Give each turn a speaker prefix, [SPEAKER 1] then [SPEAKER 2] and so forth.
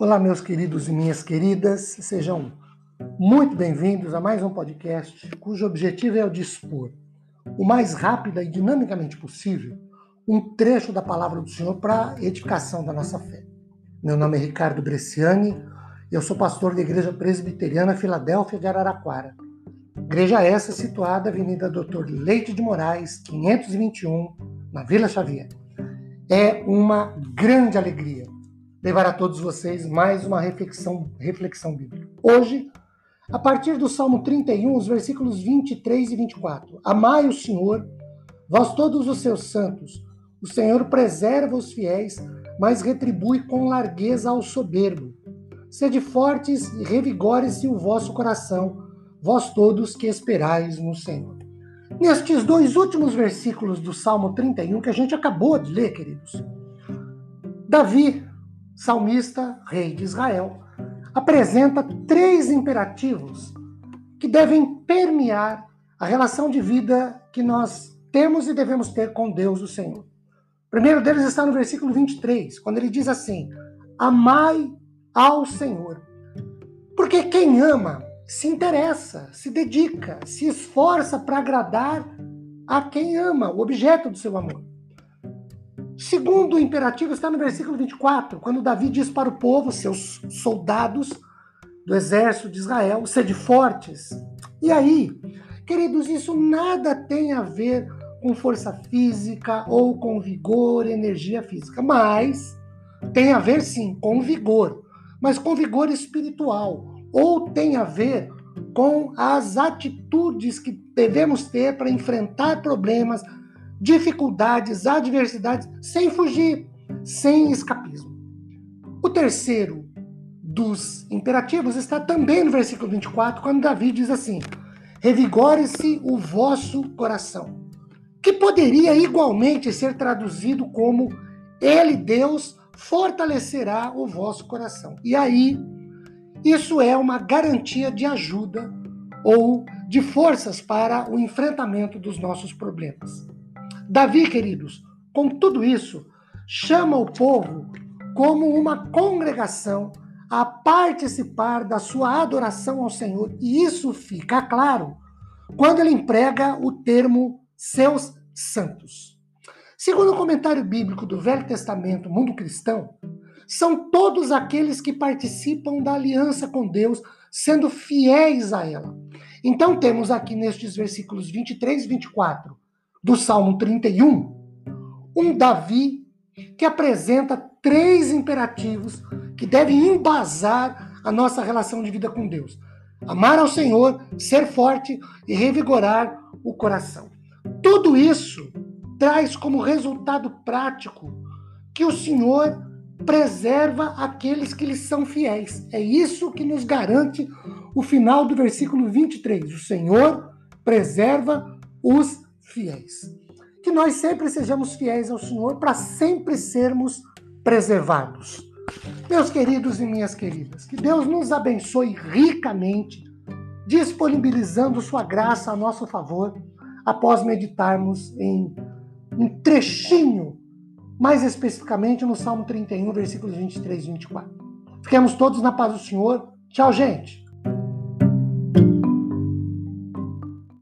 [SPEAKER 1] Olá, meus queridos e minhas queridas, sejam muito bem-vindos a mais um podcast cujo objetivo é o dispor o mais rápida e dinamicamente possível um trecho da palavra do Senhor para edificação da nossa fé. Meu nome é Ricardo Bresciani, eu sou pastor da Igreja Presbiteriana Filadélfia de Araraquara. Igreja essa situada na Avenida Doutor Leite de Moraes, 521, na Vila Xavier. É uma grande alegria levar a todos vocês mais uma reflexão, reflexão bíblica. Hoje, a partir do Salmo 31, os versículos 23 e 24. Amai o Senhor, vós todos os seus santos. O Senhor preserva os fiéis, mas retribui com largueza ao soberbo. Sede fortes e revigore-se o vosso coração, vós todos que esperais no Senhor. Nestes dois últimos versículos do Salmo 31 que a gente acabou de ler, queridos, Davi salmista, rei de Israel, apresenta três imperativos que devem permear a relação de vida que nós temos e devemos ter com Deus, o Senhor. O primeiro deles está no versículo 23, quando ele diz assim: Amai ao Senhor. Porque quem ama se interessa, se dedica, se esforça para agradar a quem ama, o objeto do seu amor. Segundo imperativo está no versículo 24, quando Davi diz para o povo, seus soldados do exército de Israel, sede fortes. E aí, queridos, isso nada tem a ver com força física ou com vigor, energia física, mas tem a ver sim com vigor, mas com vigor espiritual, ou tem a ver com as atitudes que devemos ter para enfrentar problemas, dificuldades, adversidades, sem fugir, sem escapismo. O terceiro dos imperativos está também no versículo 24, quando Davi diz assim: Revigore-se o vosso coração, que poderia igualmente ser traduzido como Ele, Deus, fortalecerá o vosso coração. E aí, isso é uma garantia de ajuda ou de forças para o enfrentamento dos nossos problemas. Davi, queridos, com tudo isso, chama o povo como uma congregação a participar da sua adoração ao Senhor. E isso fica claro quando ele emprega o termo seus santos. Segundo o comentário bíblico do Velho Testamento, mundo cristão, são todos aqueles que participam da aliança com Deus, sendo fiéis a ela. Então temos aqui nestes versículos 23 e 24 do Salmo 31, um Davi que apresenta três imperativos que devem embasar a nossa relação de vida com Deus: amar ao Senhor, ser forte e revigorar o coração. Tudo isso traz como resultado prático que o Senhor preserva aqueles que lhe são fiéis. É isso que nos garante o final do versículo 23. O Senhor preserva os fiéis. Que nós sempre sejamos fiéis ao Senhor para sempre sermos preservados. Meus queridos e minhas queridas, que Deus nos abençoe ricamente, disponibilizando Sua graça a nosso favor, após meditarmos em um trechinho, mais especificamente no Salmo 31, versículos 23 e 24. Fiquemos todos na paz do Senhor. Tchau, gente!